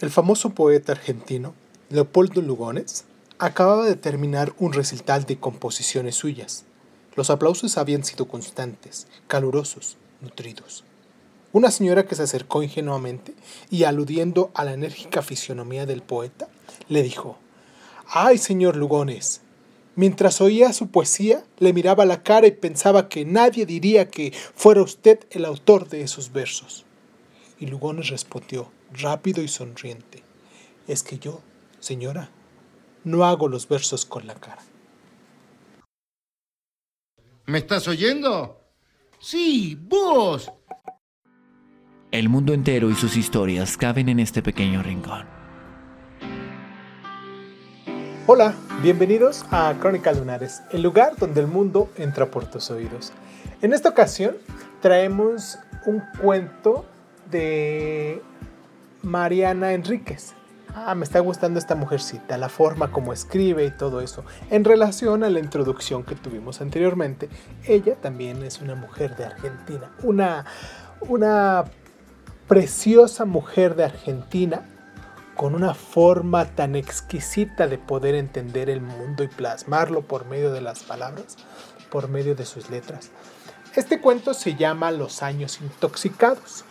El famoso poeta argentino Leopoldo Lugones acababa de terminar un recital de composiciones suyas. Los aplausos habían sido constantes, calurosos, nutridos. Una señora que se acercó ingenuamente y aludiendo a la enérgica fisionomía del poeta, le dijo, ¡Ay, señor Lugones! Mientras oía su poesía, le miraba la cara y pensaba que nadie diría que fuera usted el autor de esos versos. Y Lugones respondió, rápido y sonriente, es que yo, señora, no hago los versos con la cara. ¿Me estás oyendo? Sí, vos. El mundo entero y sus historias caben en este pequeño rincón. Hola, bienvenidos a Crónica Lunares, el lugar donde el mundo entra por tus oídos. En esta ocasión traemos un cuento de Mariana Enríquez. Ah, me está gustando esta mujercita, la forma como escribe y todo eso. En relación a la introducción que tuvimos anteriormente, ella también es una mujer de Argentina, una, una preciosa mujer de Argentina con una forma tan exquisita de poder entender el mundo y plasmarlo por medio de las palabras, por medio de sus letras. Este cuento se llama Los años intoxicados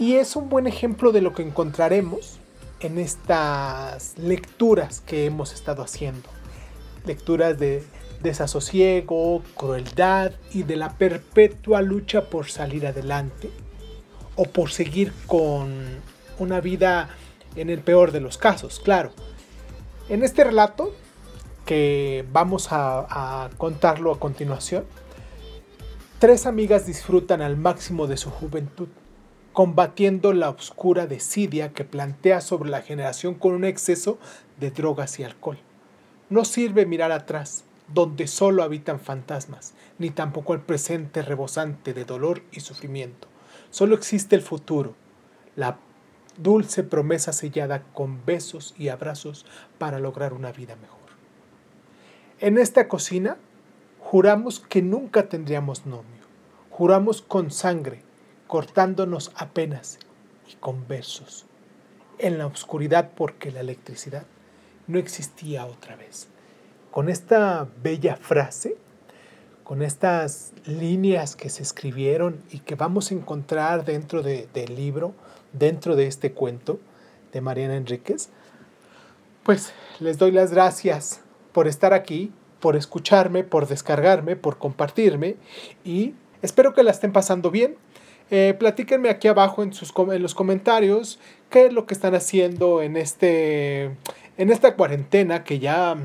y es un buen ejemplo de lo que encontraremos en estas lecturas que hemos estado haciendo. Lecturas de desasosiego, crueldad y de la perpetua lucha por salir adelante o por seguir con una vida en el peor de los casos, claro. En este relato, que vamos a, contarlo a continuación, tres amigas disfrutan al máximo de su juventud combatiendo la oscura desidia que plantea sobre la generación con un exceso de drogas y alcohol. No sirve mirar atrás, donde solo habitan fantasmas, ni tampoco el presente rebosante de dolor y sufrimiento. Solo existe el futuro, la dulce promesa sellada con besos y abrazos para lograr una vida mejor. En esta cocina juramos que nunca tendríamos novio, juramos con sangre, cortándonos apenas y con versos, en la oscuridad porque la electricidad no existía otra vez. Con esta bella frase, con estas líneas que se escribieron y que vamos a encontrar dentro del libro, dentro de este cuento de Mariana Enríquez, pues les doy las gracias por estar aquí, por escucharme, por descargarme, por compartirme y espero que la estén pasando bien eh, platíquenme aquí abajo en, sus, en los comentarios qué es lo que están haciendo en, este, en esta cuarentena que ya,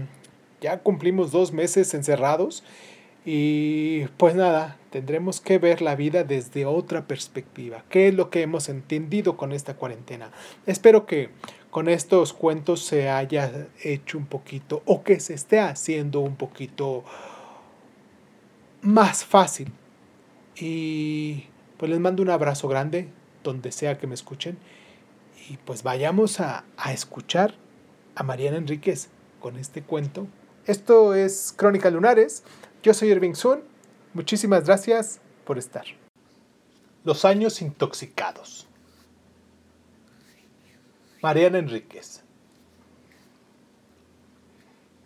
ya cumplimos dos meses encerrados. Y pues nada, tendremos que ver la vida desde otra perspectiva. ¿Qué es lo que hemos entendido con esta cuarentena? Espero que con estos cuentos se haya hecho un poquito o que se esté haciendo un poquito más fácil. Y pues les mando un abrazo grande donde sea que me escuchen y pues vayamos a, escuchar a Mariana Enríquez con este cuento. Esto es Crónica Lunares. Yo soy Irving Sun. Muchísimas gracias por estar. Los años intoxicados. Mariana Enríquez.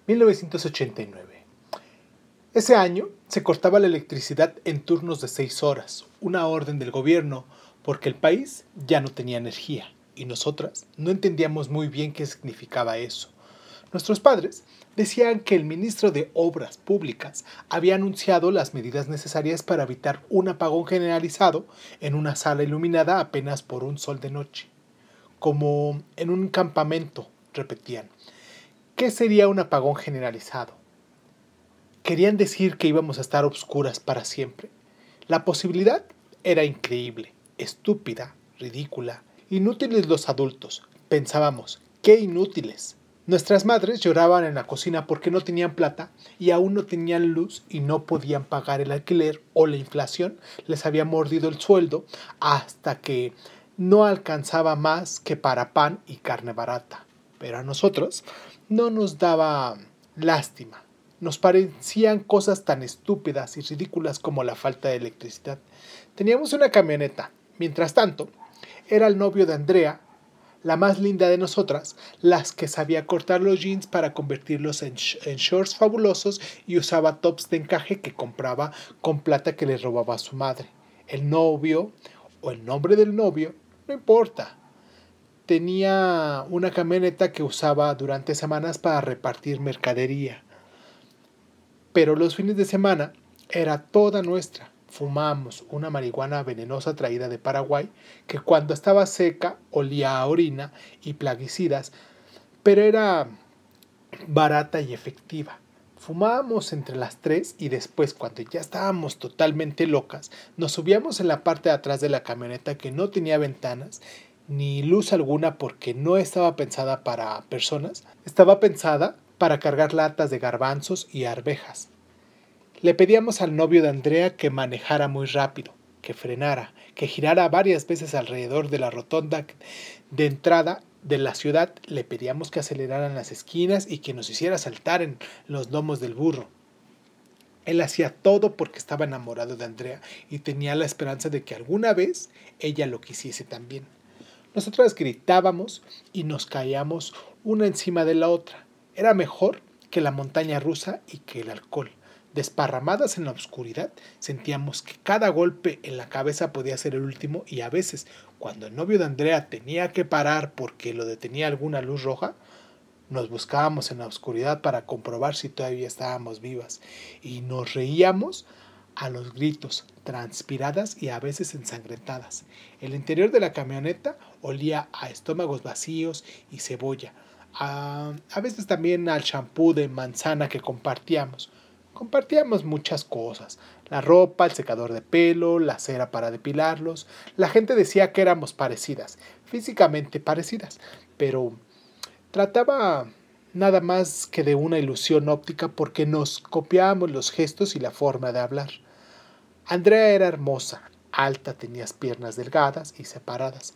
1989. Ese año se cortaba la electricidad en turnos de seis horas, una orden del gobierno, porque el país ya no tenía energía y nosotras no entendíamos muy bien qué significaba eso. Nuestros padres decían que el ministro de Obras Públicas había anunciado las medidas necesarias para evitar un apagón generalizado en una sala iluminada apenas por un sol de noche. Como en un campamento, repetían. ¿Qué sería un apagón generalizado? Querían decir que íbamos a estar obscuras para siempre. La posibilidad era increíble, estúpida, ridícula. Inútiles los adultos. Pensábamos, qué inútiles. Nuestras madres lloraban en la cocina porque no tenían plata y aún no tenían luz y no podían pagar el alquiler o la inflación les había mordido el sueldo hasta que no alcanzaba más que para pan y carne barata. Pero a nosotros no nos daba lástima nos parecían cosas tan estúpidas y ridículas como la falta de electricidad. Teníamos una camioneta. Mientras tanto, era el novio de Andrea, la más linda de nosotras, las que sabía cortar los jeans para convertirlos en, shorts fabulosos y usaba tops de encaje que compraba con plata que le robaba a su madre. El novio o el nombre del novio, no importa. Tenía una camioneta que usaba durante semanas para repartir mercadería. Pero los fines de semana era toda nuestra fumamos una marihuana venenosa traída de Paraguay que cuando estaba seca olía a orina y plaguicidas, pero era barata y efectiva. Fumábamos entre las tres y después, cuando ya estábamos totalmente locas, nos subíamos en la parte de atrás de la camioneta que no tenía ventanas ni luz alguna porque no estaba pensada para personas, estaba pensada para cargar latas de garbanzos y arvejas. Le pedíamos al novio de Andrea que manejara muy rápido, que frenara, que girara varias veces alrededor de la rotonda de entrada de la ciudad. Le pedíamos que aceleraran las esquinas y que nos hiciera saltar en los lomos del burro. Él hacía todo porque estaba enamorado de Andrea y tenía la esperanza de que alguna vez ella lo quisiese también. Nosotras gritábamos y nos caíamos una encima de la otra. Era mejor que la montaña rusa y que el alcohol. Desparramadas en la oscuridad, sentíamos que cada golpe en la cabeza podía ser el último y a veces, cuando el novio de Andrea tenía que parar porque lo detenía alguna luz roja, nos buscábamos en la oscuridad para comprobar si todavía estábamos vivas y nos reíamos a los gritos, transpiradas y a veces ensangrentadas. El interior de la camioneta olía a estómagos vacíos y cebolla, a, a veces también al champú de manzana que compartíamos. Compartíamos muchas cosas, la ropa, el secador de pelo, la cera para depilarlos. La gente decía que éramos parecidas, físicamente parecidas, pero trataba nada más que de una ilusión óptica porque nos copiábamos los gestos y la forma de hablar. Andrea era hermosa, alta, tenía piernas delgadas y separadas.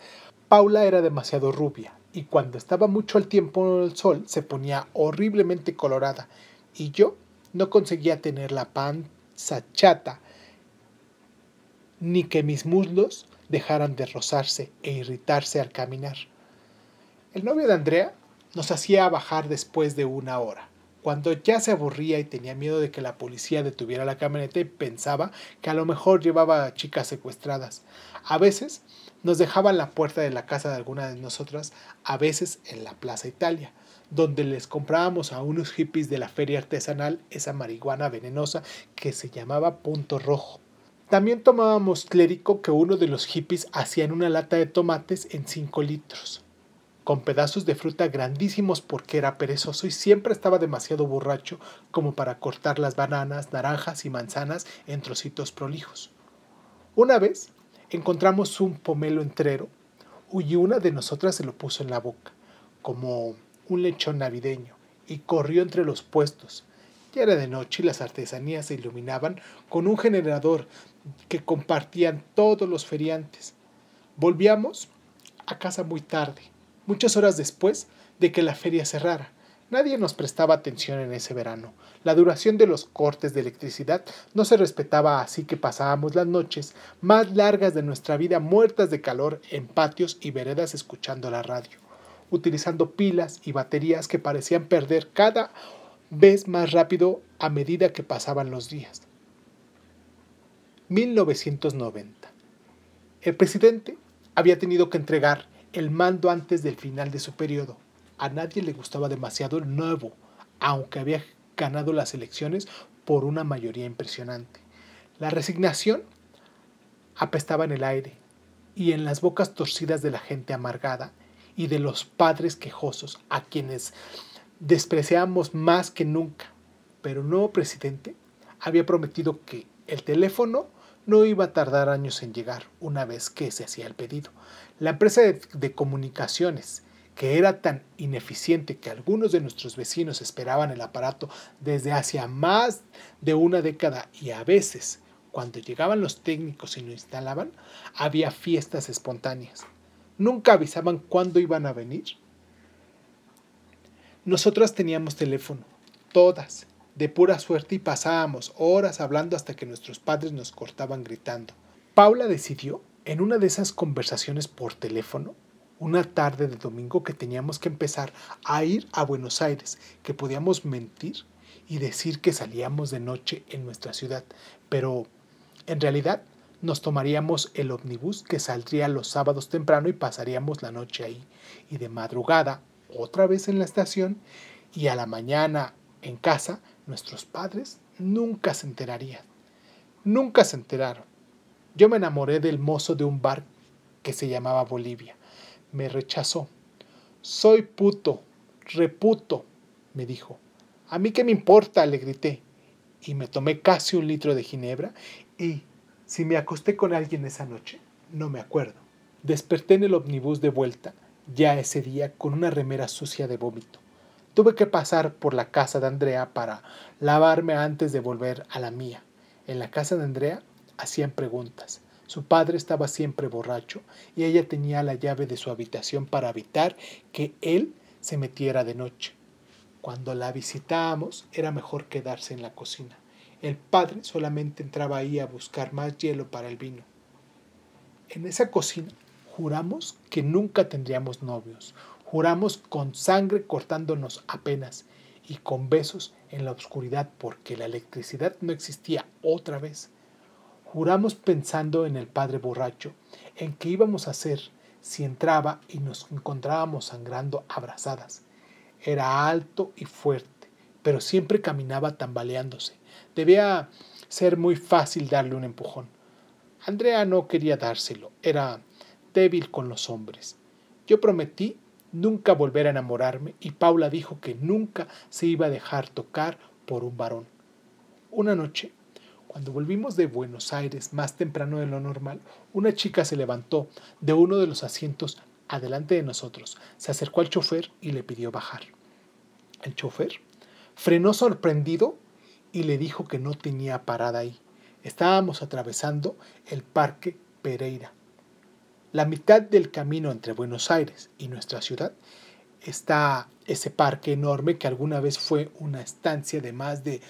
Paula era demasiado rubia y cuando estaba mucho el tiempo el sol se ponía horriblemente colorada y yo no conseguía tener la panza chata, ni que mis muslos dejaran de rozarse e irritarse al caminar. El novio de Andrea nos hacía bajar después de una hora. Cuando ya se aburría y tenía miedo de que la policía detuviera la camioneta pensaba que a lo mejor llevaba a chicas secuestradas. A veces nos dejaba en la puerta de la casa de alguna de nosotras, a veces en la Plaza Italia donde les comprábamos a unos hippies de la feria artesanal esa marihuana venenosa que se llamaba punto rojo. También tomábamos clérico que uno de los hippies hacía en una lata de tomates en 5 litros, con pedazos de fruta grandísimos porque era perezoso y siempre estaba demasiado borracho como para cortar las bananas, naranjas y manzanas en trocitos prolijos. Una vez encontramos un pomelo entrero y una de nosotras se lo puso en la boca, como un lechón navideño y corrió entre los puestos. Ya era de noche y las artesanías se iluminaban con un generador que compartían todos los feriantes. Volvíamos a casa muy tarde, muchas horas después de que la feria cerrara. Nadie nos prestaba atención en ese verano. La duración de los cortes de electricidad no se respetaba, así que pasábamos las noches más largas de nuestra vida muertas de calor en patios y veredas escuchando la radio utilizando pilas y baterías que parecían perder cada vez más rápido a medida que pasaban los días. 1990. El presidente había tenido que entregar el mando antes del final de su periodo. A nadie le gustaba demasiado el nuevo, aunque había ganado las elecciones por una mayoría impresionante. La resignación apestaba en el aire y en las bocas torcidas de la gente amargada y de los padres quejosos, a quienes despreciamos más que nunca. Pero el nuevo presidente había prometido que el teléfono no iba a tardar años en llegar una vez que se hacía el pedido. La empresa de, de, comunicaciones, que era tan ineficiente que algunos de nuestros vecinos esperaban el aparato desde hace más de una década y a veces, cuando llegaban los técnicos y lo instalaban, había fiestas espontáneas nunca avisaban cuándo iban a venir. Nosotras teníamos teléfono, todas, de pura suerte y pasábamos horas hablando hasta que nuestros padres nos cortaban gritando. Paula decidió En una de esas conversaciones por teléfono, una tarde de domingo que teníamos que empezar a ir a Buenos Aires, que podíamos mentir y decir que salíamos de noche en nuestra ciudad, pero en realidad nos tomaríamos el ómnibus que saldría los sábados temprano y pasaríamos la noche ahí, y de madrugada otra vez en la estación y a la mañana en casa, nuestros padres nunca se enterarían. Nunca se enteraron. Yo me enamoré del mozo de un bar que se llamaba Bolivia. Me rechazó. Soy puto, reputo, me dijo. A mí qué me importa, le grité. Y me tomé casi un litro de ginebra y si me acosté con alguien esa noche, no me acuerdo. Desperté en el ómnibus de vuelta, ya ese día, con una remera sucia de vómito. Tuve que pasar por la casa de Andrea para lavarme antes de volver a la mía. En la casa de Andrea hacían preguntas. Su padre estaba siempre borracho y ella tenía la llave de su habitación para evitar que él se metiera de noche. Cuando la visitábamos era mejor quedarse en la cocina. El padre solamente entraba ahí a buscar más hielo para el vino. En esa cocina juramos que nunca tendríamos novios, Juramos con sangre cortándonos apenas y con besos en la oscuridad porque la electricidad no existía otra vez. Juramos pensando en el padre borracho, en qué íbamos a hacer si entraba y nos encontrábamos sangrando abrazadas. Era alto y fuerte, pero siempre caminaba tambaleándose. Debía ser muy fácil darle un empujón. Andrea no quería dárselo, era débil con los hombres. Yo prometí nunca volver a enamorarme y Paula dijo que nunca se iba a dejar tocar por un varón. Una noche, cuando volvimos de Buenos Aires más temprano de lo normal, una chica se levantó de uno de los asientos adelante de nosotros, se acercó al chofer y le pidió bajar. El chofer frenó sorprendido y le dijo que no tenía parada ahí. Estábamos atravesando el Parque Pereira la mitad del camino entre Buenos Aires y nuestra ciudad está ese parque enorme que alguna vez fue una estancia de más de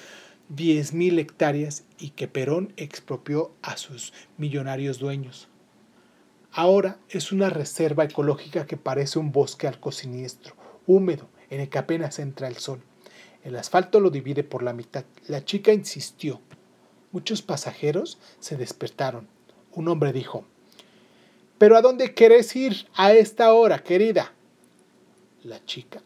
10.000 hectáreas y que Perón expropió a sus millonarios dueños. Ahora es una reserva ecológica que parece un bosque algo siniestro, húmedo, en el que apenas entra el sol. El asfalto lo divide por la mitad. La chica insistió. Muchos pasajeros se despertaron. Un hombre dijo, ¿Pero a dónde querés ir a esta hora, querida? La chica,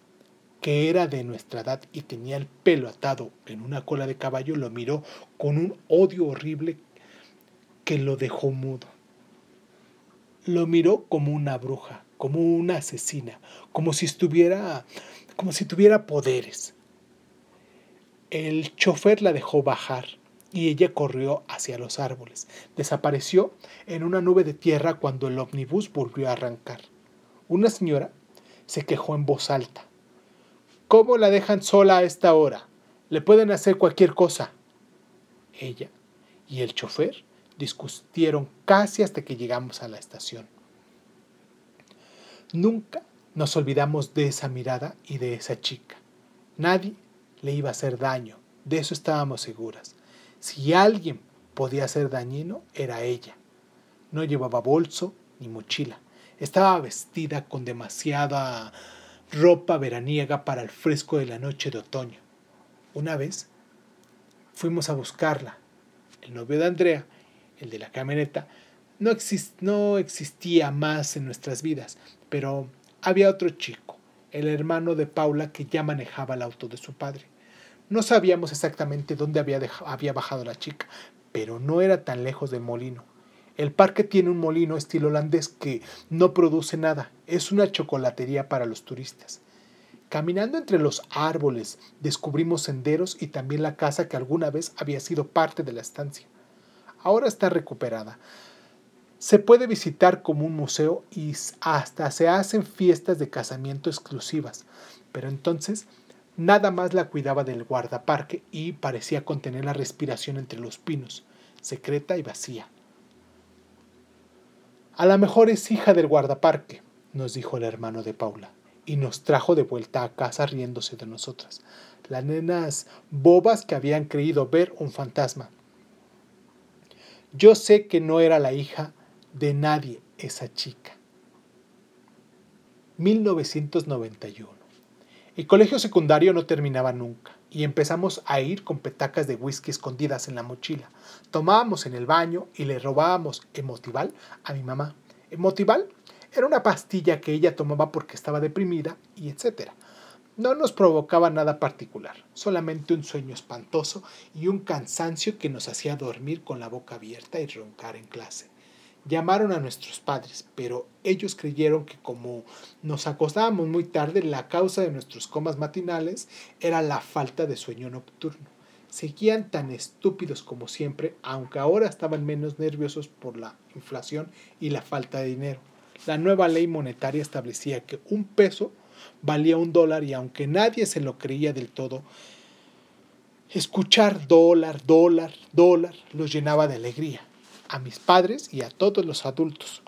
que era de nuestra edad y tenía el pelo atado en una cola de caballo, lo miró con un odio horrible que lo dejó mudo. Lo miró como una bruja, como una asesina, como si estuviera, como si tuviera poderes. El chofer la dejó bajar y ella corrió hacia los árboles. Desapareció en una nube de tierra cuando el ómnibus volvió a arrancar. Una señora se quejó en voz alta. ¿Cómo la dejan sola a esta hora? Le pueden hacer cualquier cosa. Ella y el chofer discutieron casi hasta que llegamos a la estación. Nunca nos olvidamos de esa mirada y de esa chica. Nadie le iba a hacer daño, de eso estábamos seguras. Si alguien podía ser dañino, era ella. No llevaba bolso ni mochila. Estaba vestida con demasiada ropa veraniega para el fresco de la noche de otoño. Una vez fuimos a buscarla. El novio de Andrea, el de la camioneta, no, no existía más en nuestras vidas, pero había otro chico, el hermano de Paula, que ya manejaba el auto de su padre. No sabíamos exactamente dónde había, había bajado la chica, pero no era tan lejos del molino. El parque tiene un molino estilo holandés que no produce nada, es una chocolatería para los turistas. Caminando entre los árboles descubrimos senderos y también la casa que alguna vez había sido parte de la estancia. Ahora está recuperada. Se puede visitar como un museo y hasta se hacen fiestas de casamiento exclusivas, pero entonces Nada más la cuidaba del guardaparque y parecía contener la respiración entre los pinos, secreta y vacía. A lo mejor es hija del guardaparque, nos dijo el hermano de Paula, y nos trajo de vuelta a casa riéndose de nosotras, las nenas bobas que habían creído ver un fantasma. Yo sé que no era la hija de nadie esa chica. 1991. El colegio secundario no terminaba nunca y empezamos a ir con petacas de whisky escondidas en la mochila. Tomábamos en el baño y le robábamos emotival a mi mamá. Emotival era una pastilla que ella tomaba porque estaba deprimida y etcétera. No nos provocaba nada particular, solamente un sueño espantoso y un cansancio que nos hacía dormir con la boca abierta y roncar en clase. Llamaron a nuestros padres, pero ellos creyeron que como nos acostábamos muy tarde, la causa de nuestros comas matinales era la falta de sueño nocturno. Seguían tan estúpidos como siempre, aunque ahora estaban menos nerviosos por la inflación y la falta de dinero. La nueva ley monetaria establecía que un peso valía un dólar y aunque nadie se lo creía del todo, escuchar dólar, dólar, dólar los llenaba de alegría a mis padres y a todos los adultos.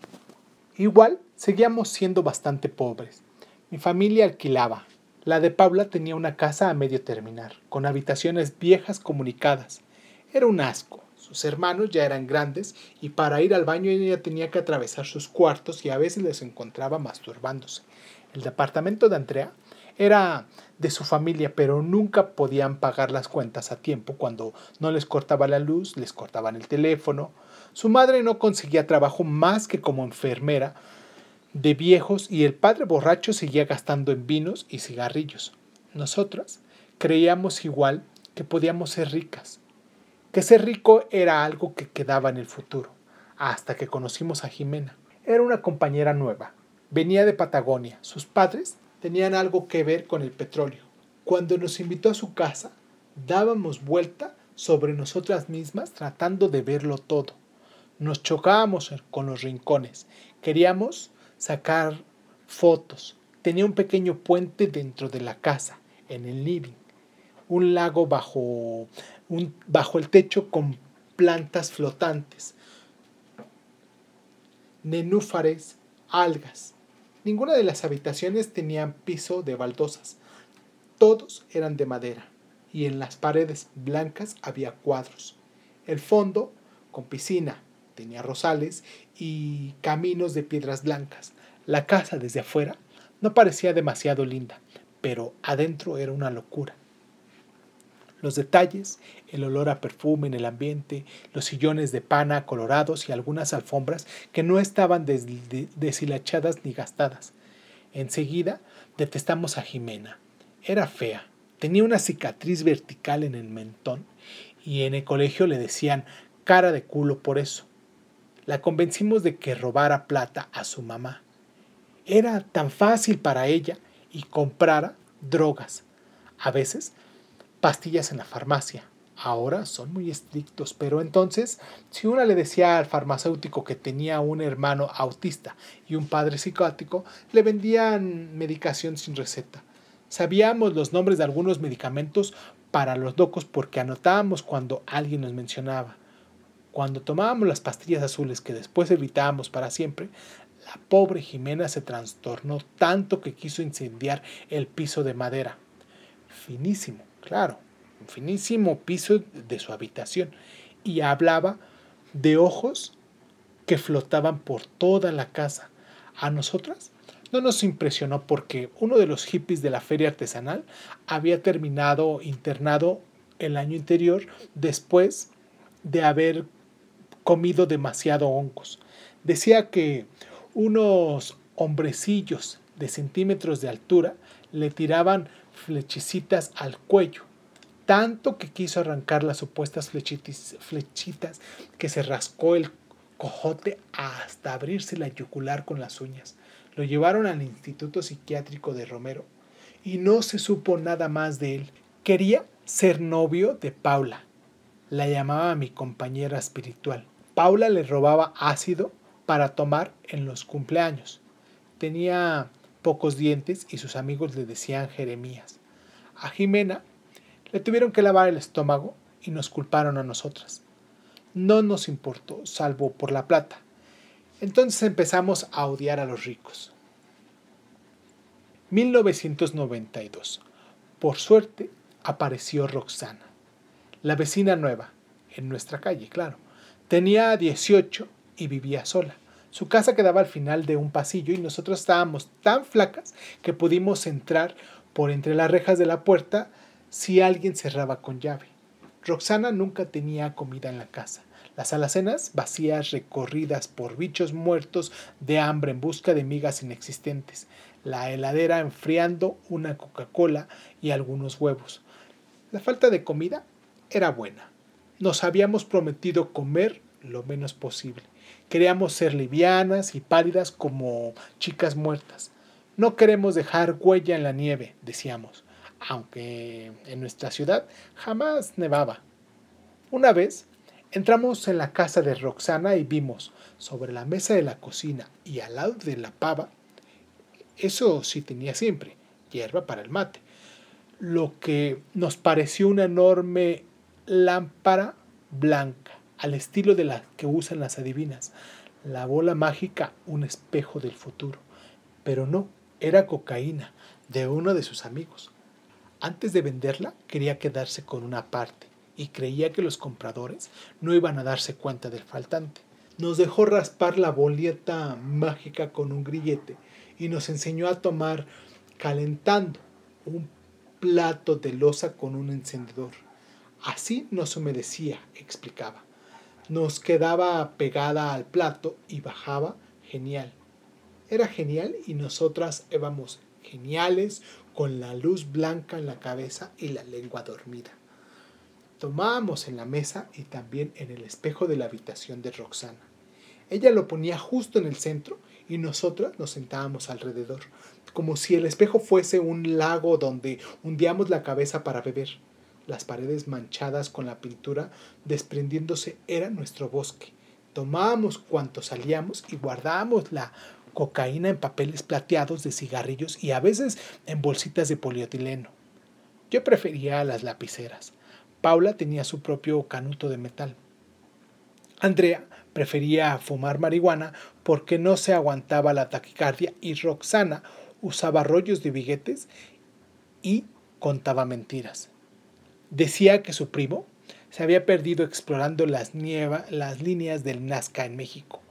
Igual, seguíamos siendo bastante pobres. Mi familia alquilaba. La de Paula tenía una casa a medio terminar, con habitaciones viejas comunicadas. Era un asco. Sus hermanos ya eran grandes y para ir al baño ella tenía que atravesar sus cuartos y a veces les encontraba masturbándose. El departamento de Andrea era de su familia, pero nunca podían pagar las cuentas a tiempo. Cuando no les cortaba la luz, les cortaban el teléfono, su madre no conseguía trabajo más que como enfermera de viejos y el padre borracho seguía gastando en vinos y cigarrillos. Nosotras creíamos igual que podíamos ser ricas, que ser rico era algo que quedaba en el futuro, hasta que conocimos a Jimena. Era una compañera nueva, venía de Patagonia, sus padres tenían algo que ver con el petróleo. Cuando nos invitó a su casa, dábamos vuelta sobre nosotras mismas tratando de verlo todo. Nos chocábamos con los rincones. Queríamos sacar fotos. Tenía un pequeño puente dentro de la casa, en el living. Un lago bajo, un, bajo el techo con plantas flotantes. Nenúfares, algas. Ninguna de las habitaciones tenía piso de baldosas. Todos eran de madera y en las paredes blancas había cuadros. El fondo con piscina, tenía rosales y caminos de piedras blancas. La casa desde afuera no parecía demasiado linda, pero adentro era una locura. Los detalles, el olor a perfume en el ambiente, los sillones de pana colorados y algunas alfombras que no estaban deshilachadas ni gastadas. Enseguida detestamos a Jimena. Era fea, tenía una cicatriz vertical en el mentón y en el colegio le decían cara de culo por eso la convencimos de que robara plata a su mamá. Era tan fácil para ella y comprara drogas. A veces pastillas en la farmacia. Ahora son muy estrictos, pero entonces si una le decía al farmacéutico que tenía un hermano autista y un padre psicótico, le vendían medicación sin receta. Sabíamos los nombres de algunos medicamentos para los locos porque anotábamos cuando alguien nos mencionaba. Cuando tomábamos las pastillas azules que después evitábamos para siempre, la pobre Jimena se trastornó tanto que quiso incendiar el piso de madera. Finísimo, claro, finísimo piso de su habitación. Y hablaba de ojos que flotaban por toda la casa. A nosotras no nos impresionó porque uno de los hippies de la feria artesanal había terminado internado el año anterior después de haber comido demasiado hongos. Decía que unos hombrecillos de centímetros de altura le tiraban flechicitas al cuello, tanto que quiso arrancar las supuestas flechitas que se rascó el cojote hasta abrirse la yugular con las uñas. Lo llevaron al Instituto Psiquiátrico de Romero y no se supo nada más de él. Quería ser novio de Paula. La llamaba mi compañera espiritual. Paula le robaba ácido para tomar en los cumpleaños. Tenía pocos dientes y sus amigos le decían Jeremías. A Jimena le tuvieron que lavar el estómago y nos culparon a nosotras. No nos importó, salvo por la plata. Entonces empezamos a odiar a los ricos. 1992. Por suerte apareció Roxana, la vecina nueva, en nuestra calle, claro. Tenía 18 y vivía sola. Su casa quedaba al final de un pasillo y nosotros estábamos tan flacas que pudimos entrar por entre las rejas de la puerta si alguien cerraba con llave. Roxana nunca tenía comida en la casa. Las alacenas vacías recorridas por bichos muertos de hambre en busca de migas inexistentes. La heladera enfriando una Coca-Cola y algunos huevos. La falta de comida era buena. Nos habíamos prometido comer lo menos posible. Queríamos ser livianas y pálidas como chicas muertas. No queremos dejar huella en la nieve, decíamos, aunque en nuestra ciudad jamás nevaba. Una vez entramos en la casa de Roxana y vimos sobre la mesa de la cocina y al lado de la pava, eso sí tenía siempre, hierba para el mate, lo que nos pareció una enorme lámpara blanca, al estilo de la que usan las adivinas. La bola mágica, un espejo del futuro. Pero no, era cocaína de uno de sus amigos. Antes de venderla, quería quedarse con una parte y creía que los compradores no iban a darse cuenta del faltante. Nos dejó raspar la boleta mágica con un grillete y nos enseñó a tomar calentando un plato de losa con un encendedor. Así no se humedecía, explicaba. Nos quedaba pegada al plato y bajaba genial. Era genial y nosotras éramos geniales con la luz blanca en la cabeza y la lengua dormida. Tomábamos en la mesa y también en el espejo de la habitación de Roxana. Ella lo ponía justo en el centro y nosotras nos sentábamos alrededor, como si el espejo fuese un lago donde hundíamos la cabeza para beber. Las paredes manchadas con la pintura desprendiéndose era nuestro bosque. Tomábamos cuanto salíamos y guardábamos la cocaína en papeles plateados de cigarrillos y a veces en bolsitas de polietileno. Yo prefería las lapiceras. Paula tenía su propio canuto de metal. Andrea prefería fumar marihuana porque no se aguantaba la taquicardia y Roxana usaba rollos de billetes y contaba mentiras. Decía que su primo se había perdido explorando las, las líneas del Nazca en México.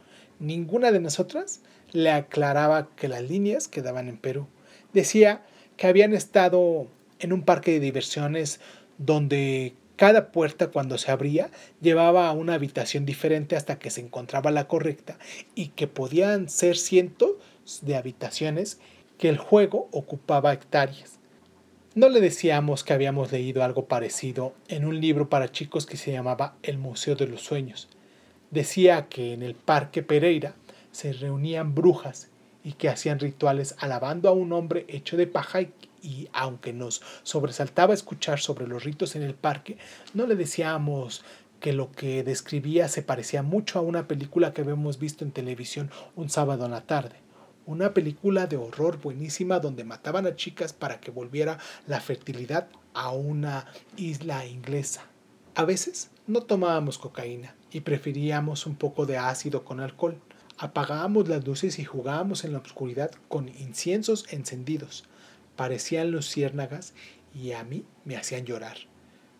Ninguna de nosotras le aclaraba que las líneas quedaban en Perú. Decía que habían estado en un parque de diversiones donde cada puerta cuando se abría llevaba a una habitación diferente hasta que se encontraba la correcta y que podían ser cientos de habitaciones que el juego ocupaba hectáreas. No le decíamos que habíamos leído algo parecido en un libro para chicos que se llamaba El Museo de los Sueños. Decía que en el Parque Pereira se reunían brujas y que hacían rituales alabando a un hombre hecho de paja y, aunque nos sobresaltaba escuchar sobre los ritos en el parque, no le decíamos que lo que describía se parecía mucho a una película que habíamos visto en televisión un sábado en la tarde. Una película de horror buenísima donde mataban a chicas para que volviera la fertilidad a una isla inglesa. A veces no tomábamos cocaína y preferíamos un poco de ácido con alcohol. Apagábamos las luces y jugábamos en la oscuridad con inciensos encendidos. Parecían luciérnagas y a mí me hacían llorar.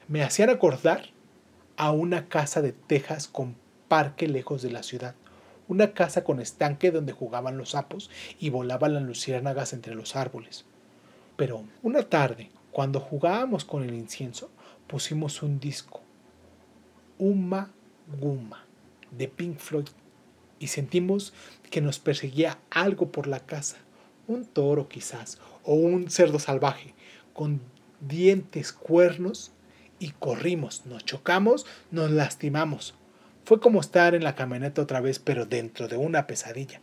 Me hacían acordar a una casa de tejas con parque lejos de la ciudad. Una casa con estanque donde jugaban los sapos y volaban las luciérnagas entre los árboles. Pero una tarde, cuando jugábamos con el incienso, pusimos un disco, Uma Guma, de Pink Floyd y sentimos que nos perseguía algo por la casa, un toro quizás, o un cerdo salvaje, con dientes, cuernos, y corrimos, nos chocamos, nos lastimamos. Fue como estar en la camioneta otra vez, pero dentro de una pesadilla.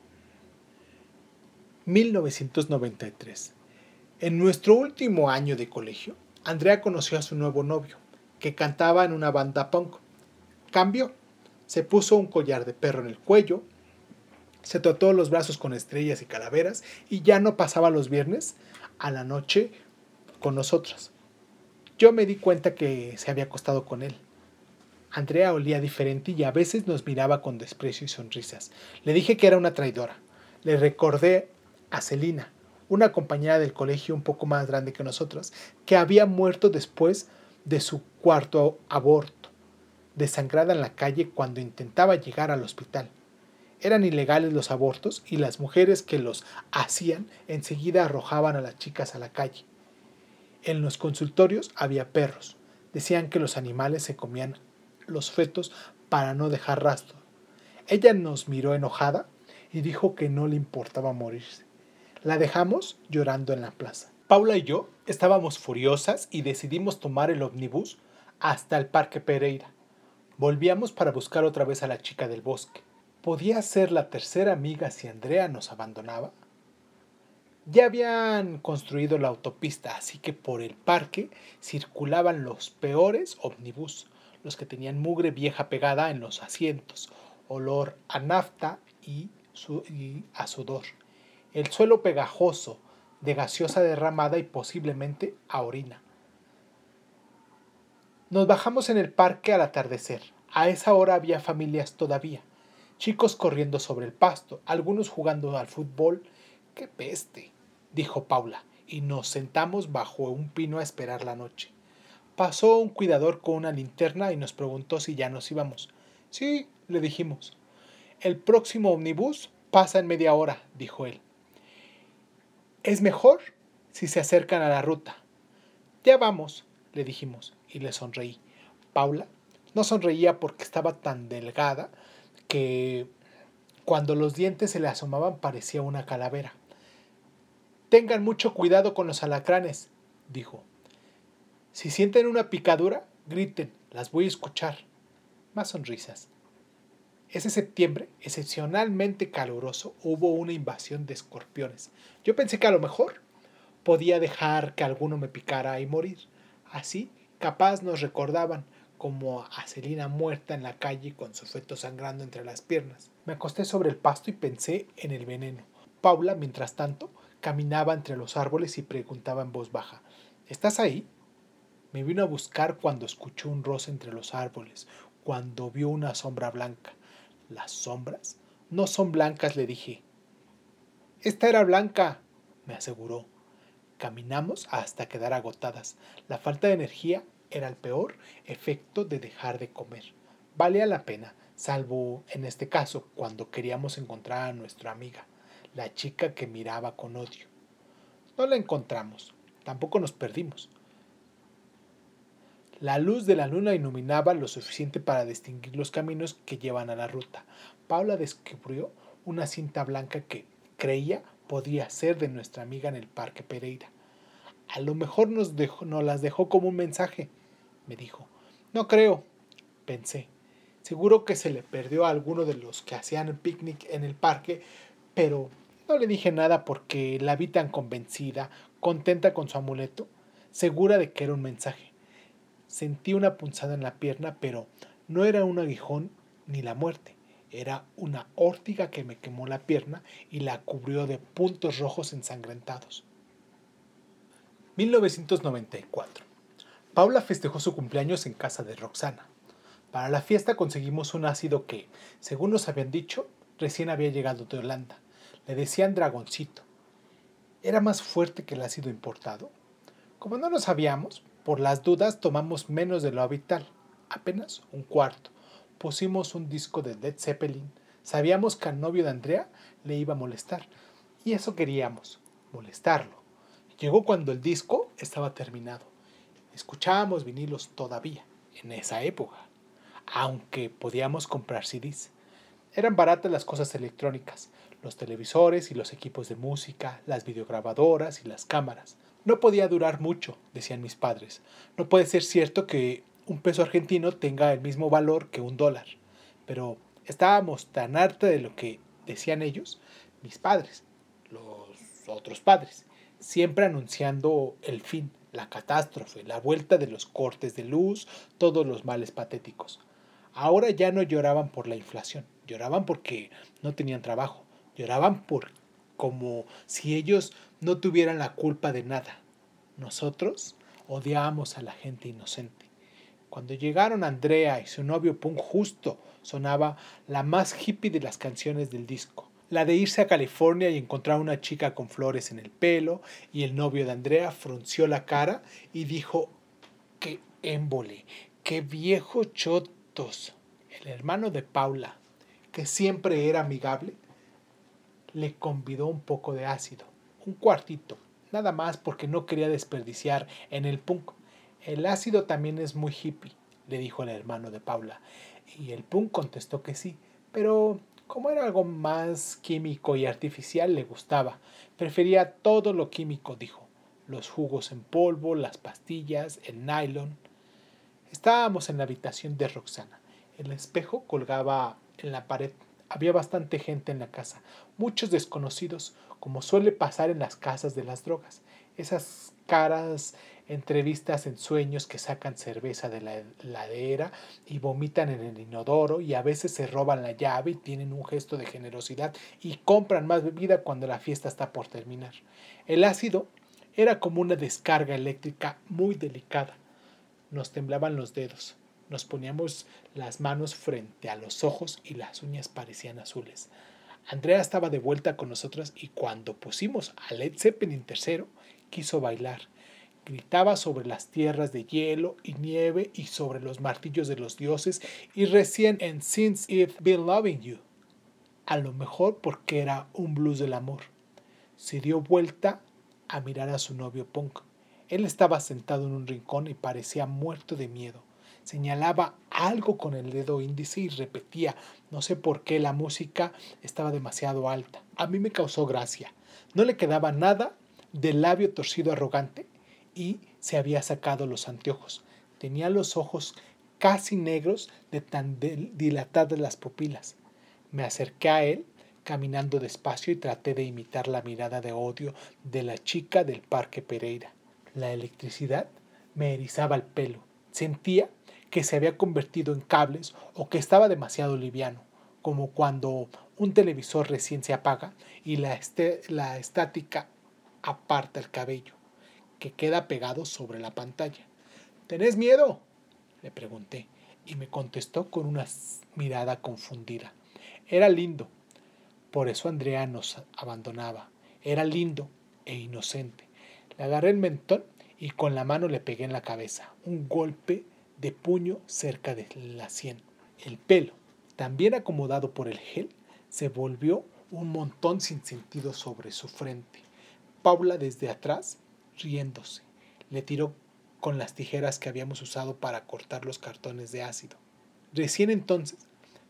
1993. En nuestro último año de colegio, Andrea conoció a su nuevo novio, que cantaba en una banda punk. Cambió se puso un collar de perro en el cuello, se trató los brazos con estrellas y calaveras y ya no pasaba los viernes a la noche con nosotras. Yo me di cuenta que se había acostado con él. Andrea olía diferente y a veces nos miraba con desprecio y sonrisas. Le dije que era una traidora. Le recordé a Celina, una compañera del colegio un poco más grande que nosotras, que había muerto después de su cuarto aborto desangrada en la calle cuando intentaba llegar al hospital. Eran ilegales los abortos y las mujeres que los hacían enseguida arrojaban a las chicas a la calle. En los consultorios había perros. Decían que los animales se comían los fetos para no dejar rastro. Ella nos miró enojada y dijo que no le importaba morirse. La dejamos llorando en la plaza. Paula y yo estábamos furiosas y decidimos tomar el ómnibus hasta el Parque Pereira. Volvíamos para buscar otra vez a la chica del bosque. ¿Podía ser la tercera amiga si Andrea nos abandonaba? Ya habían construido la autopista, así que por el parque circulaban los peores ómnibus, los que tenían mugre vieja pegada en los asientos, olor a nafta y, a sudor, el suelo pegajoso de gaseosa derramada y posiblemente a orina. Nos bajamos en el parque al atardecer. A esa hora había familias todavía, chicos corriendo sobre el pasto, algunos jugando al fútbol. ¡Qué peste! dijo Paula, y nos sentamos bajo un pino a esperar la noche. Pasó un cuidador con una linterna y nos preguntó si ya nos íbamos. Sí, le dijimos. El próximo omnibus pasa en media hora, dijo él. Es mejor si se acercan a la ruta. Ya vamos, le dijimos, y le sonreí. Paula no sonreía porque estaba tan delgada que cuando los dientes se le asomaban parecía una calavera. Tengan mucho cuidado con los alacranes, dijo. Si sienten una picadura, griten, las voy a escuchar. Más sonrisas. Ese septiembre, excepcionalmente caluroso, hubo una invasión de escorpiones. Yo pensé que a lo mejor podía dejar que alguno me picara y morir. Así, capaz nos recordaban como a Celina muerta en la calle con su feto sangrando entre las piernas. Me acosté sobre el pasto y pensé en el veneno. Paula, mientras tanto, caminaba entre los árboles y preguntaba en voz baja ¿Estás ahí? Me vino a buscar cuando escuchó un roce entre los árboles, cuando vio una sombra blanca. ¿Las sombras? No son blancas, le dije. Esta era blanca, me aseguró. Caminamos hasta quedar agotadas. La falta de energía era el peor efecto de dejar de comer. Valía la pena, salvo en este caso cuando queríamos encontrar a nuestra amiga la chica que miraba con odio. No la encontramos, tampoco nos perdimos. La luz de la luna iluminaba lo suficiente para distinguir los caminos que llevan a la ruta. Paula descubrió una cinta blanca que creía podía ser de nuestra amiga en el Parque Pereira. A lo mejor nos, dejó, nos las dejó como un mensaje, me dijo. No creo, pensé. Seguro que se le perdió a alguno de los que hacían el picnic en el parque, pero no le dije nada porque la vi tan convencida, contenta con su amuleto, segura de que era un mensaje. Sentí una punzada en la pierna, pero no era un aguijón ni la muerte. Era una órtiga que me quemó la pierna y la cubrió de puntos rojos ensangrentados. 1994. Paula festejó su cumpleaños en casa de Roxana. Para la fiesta conseguimos un ácido que, según nos habían dicho, recién había llegado de Holanda. Le decían dragoncito. ¿Era más fuerte que el ácido importado? Como no lo sabíamos, por las dudas tomamos menos de lo habitual, apenas un cuarto. Pusimos un disco de Led Zeppelin. Sabíamos que al novio de Andrea le iba a molestar. Y eso queríamos, molestarlo. Llegó cuando el disco estaba terminado. Escuchábamos vinilos todavía, en esa época, aunque podíamos comprar CDs. Eran baratas las cosas electrónicas, los televisores y los equipos de música, las videograbadoras y las cámaras. No podía durar mucho, decían mis padres. No puede ser cierto que un peso argentino tenga el mismo valor que un dólar. Pero estábamos tan harta de lo que decían ellos, mis padres, los otros padres, siempre anunciando el fin, la catástrofe, la vuelta de los cortes de luz, todos los males patéticos. Ahora ya no lloraban por la inflación, lloraban porque no tenían trabajo, lloraban por como si ellos no tuvieran la culpa de nada. Nosotros odiábamos a la gente inocente. Cuando llegaron Andrea y su novio Punk justo sonaba la más hippie de las canciones del disco. La de irse a California y encontrar una chica con flores en el pelo y el novio de Andrea frunció la cara y dijo, qué émbole, qué viejo chotos. El hermano de Paula, que siempre era amigable, le convidó un poco de ácido, un cuartito, nada más porque no quería desperdiciar en el punk. El ácido también es muy hippie, le dijo el hermano de Paula, y el punk contestó que sí, pero como era algo más químico y artificial le gustaba. Prefería todo lo químico, dijo. Los jugos en polvo, las pastillas, el nylon. Estábamos en la habitación de Roxana. El espejo colgaba en la pared. Había bastante gente en la casa, muchos desconocidos, como suele pasar en las casas de las drogas. Esas caras entrevistas en sueños que sacan cerveza de la heladera y vomitan en el inodoro y a veces se roban la llave y tienen un gesto de generosidad y compran más bebida cuando la fiesta está por terminar. El ácido era como una descarga eléctrica muy delicada. Nos temblaban los dedos, nos poníamos las manos frente a los ojos y las uñas parecían azules. Andrea estaba de vuelta con nosotras y cuando pusimos a Led Zeppelin tercero, quiso bailar gritaba sobre las tierras de hielo y nieve y sobre los martillos de los dioses y recién en Since I've Been Loving You. A lo mejor porque era un blues del amor. Se dio vuelta a mirar a su novio Punk. Él estaba sentado en un rincón y parecía muerto de miedo. Señalaba algo con el dedo índice y repetía, no sé por qué la música estaba demasiado alta. A mí me causó gracia. No le quedaba nada del labio torcido arrogante y se había sacado los anteojos. Tenía los ojos casi negros de tan dilatadas las pupilas. Me acerqué a él caminando despacio y traté de imitar la mirada de odio de la chica del Parque Pereira. La electricidad me erizaba el pelo. Sentía que se había convertido en cables o que estaba demasiado liviano, como cuando un televisor recién se apaga y la, la estática aparta el cabello que queda pegado sobre la pantalla. ¿Tenés miedo? Le pregunté y me contestó con una mirada confundida. Era lindo. Por eso Andrea nos abandonaba. Era lindo e inocente. Le agarré el mentón y con la mano le pegué en la cabeza. Un golpe de puño cerca de la sien. El pelo, también acomodado por el gel, se volvió un montón sin sentido sobre su frente. Paula desde atrás riéndose. Le tiró con las tijeras que habíamos usado para cortar los cartones de ácido. Recién entonces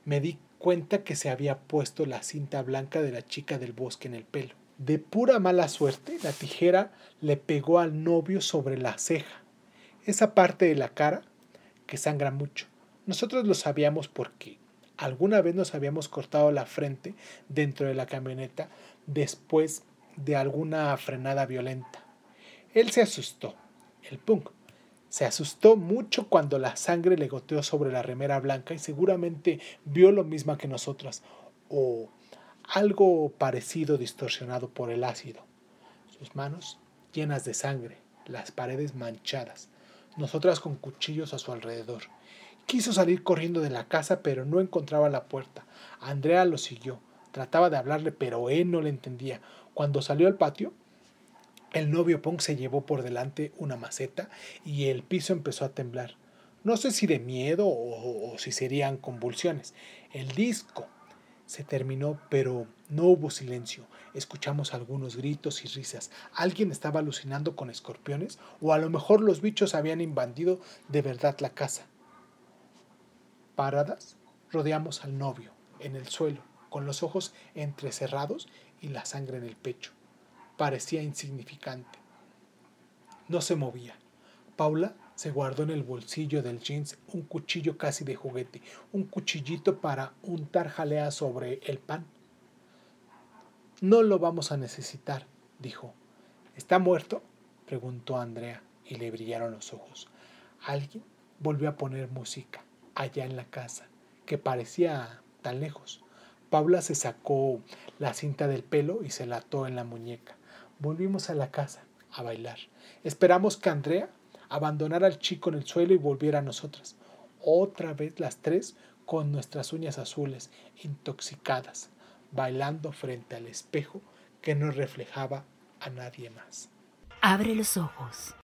me di cuenta que se había puesto la cinta blanca de la chica del bosque en el pelo. De pura mala suerte, la tijera le pegó al novio sobre la ceja, esa parte de la cara que sangra mucho. Nosotros lo sabíamos porque alguna vez nos habíamos cortado la frente dentro de la camioneta después de alguna frenada violenta. Él se asustó, el punk. Se asustó mucho cuando la sangre le goteó sobre la remera blanca y seguramente vio lo mismo que nosotras, o algo parecido distorsionado por el ácido. Sus manos llenas de sangre, las paredes manchadas, nosotras con cuchillos a su alrededor. Quiso salir corriendo de la casa, pero no encontraba la puerta. Andrea lo siguió. Trataba de hablarle, pero él no le entendía. Cuando salió al patio, el novio Punk se llevó por delante una maceta y el piso empezó a temblar. No sé si de miedo o, si serían convulsiones. El disco se terminó, pero no hubo silencio. Escuchamos algunos gritos y risas. ¿Alguien estaba alucinando con escorpiones? ¿O a lo mejor los bichos habían invadido de verdad la casa? Paradas, rodeamos al novio, en el suelo, con los ojos entrecerrados y la sangre en el pecho parecía insignificante. No se movía. Paula se guardó en el bolsillo del jeans un cuchillo casi de juguete, un cuchillito para untar jalea sobre el pan. No lo vamos a necesitar, dijo. ¿Está muerto? preguntó Andrea y le brillaron los ojos. Alguien volvió a poner música allá en la casa, que parecía tan lejos. Paula se sacó la cinta del pelo y se la ató en la muñeca. Volvimos a la casa a bailar. Esperamos que Andrea abandonara al chico en el suelo y volviera a nosotras. Otra vez las tres con nuestras uñas azules, intoxicadas, bailando frente al espejo que no reflejaba a nadie más. Abre los ojos.